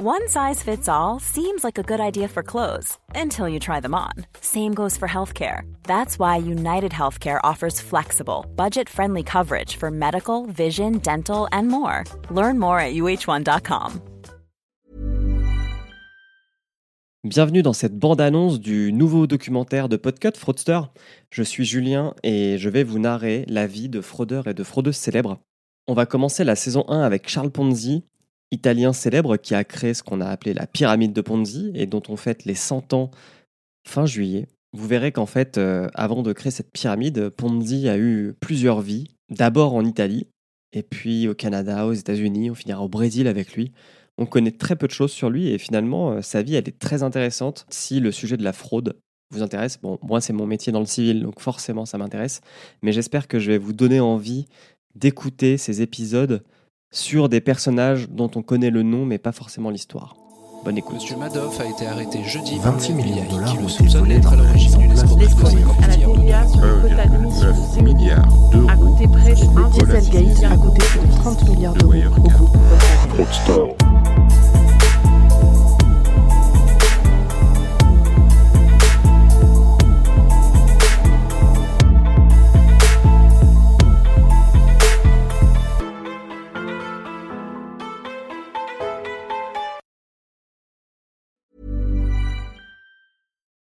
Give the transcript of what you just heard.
One size fits all seems like a good idea for clothes until you try them on. Same goes for healthcare. That's why United Healthcare offers flexible, budget friendly coverage for medical, vision, dental, and more. Learn more at uh1.com. Bienvenue dans cette bande-annonce du nouveau documentaire de Podcut Fraudster. Je suis Julien et je vais vous narrer la vie de fraudeurs et de fraudeuses célèbres. On va commencer la saison 1 avec Charles Ponzi, italien célèbre qui a créé ce qu'on a appelé la pyramide de Ponzi et dont on fête les 100 ans fin juillet. Vous verrez qu'en fait, euh, avant de créer cette pyramide, Ponzi a eu plusieurs vies. D'abord en Italie, et puis au Canada, aux États-Unis, on finira au Brésil avec lui. On connaît très peu de choses sur lui et finalement, euh, sa vie, elle est très intéressante. Si le sujet de la fraude vous intéresse, bon, moi, c'est mon métier dans le civil, donc forcément, ça m'intéresse. Mais j'espère que je vais vous donner envie d'écouter ces épisodes sur des personnages dont on connaît le nom mais pas forcément l'histoire. Bonne écoute. Monsieur Madoff a été arrêté jeudi 26 milliards de dollars qui le ont été soupçonne volés d'être à dans d'une place de à la TVA sur une quota d'émission de 6 milliards d'euros. a coûté près de 1 Nicolas Dieselgate a coûté plus de 30 milliards d'euros au cas.